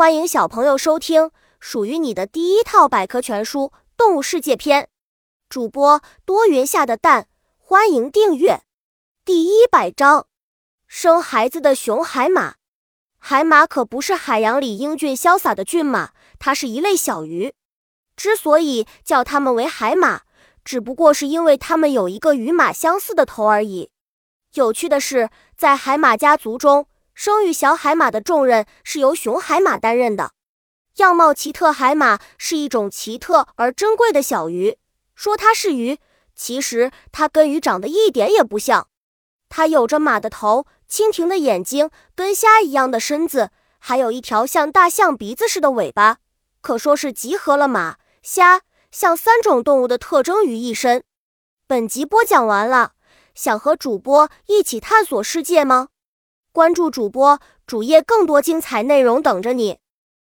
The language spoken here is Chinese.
欢迎小朋友收听属于你的第一套百科全书《动物世界》篇。主播多云下的蛋，欢迎订阅。第一百章：生孩子的熊海马。海马可不是海洋里英俊潇洒的骏马，它是一类小鱼。之所以叫它们为海马，只不过是因为它们有一个与马相似的头而已。有趣的是，在海马家族中，生育小海马的重任是由雄海马担任的。样貌奇特海马是一种奇特而珍贵的小鱼。说它是鱼，其实它跟鱼长得一点也不像。它有着马的头、蜻蜓的眼睛、跟虾一样的身子，还有一条像大象鼻子似的尾巴，可说是集合了马、虾、象三种动物的特征于一身。本集播讲完了，想和主播一起探索世界吗？关注主播主页，更多精彩内容等着你。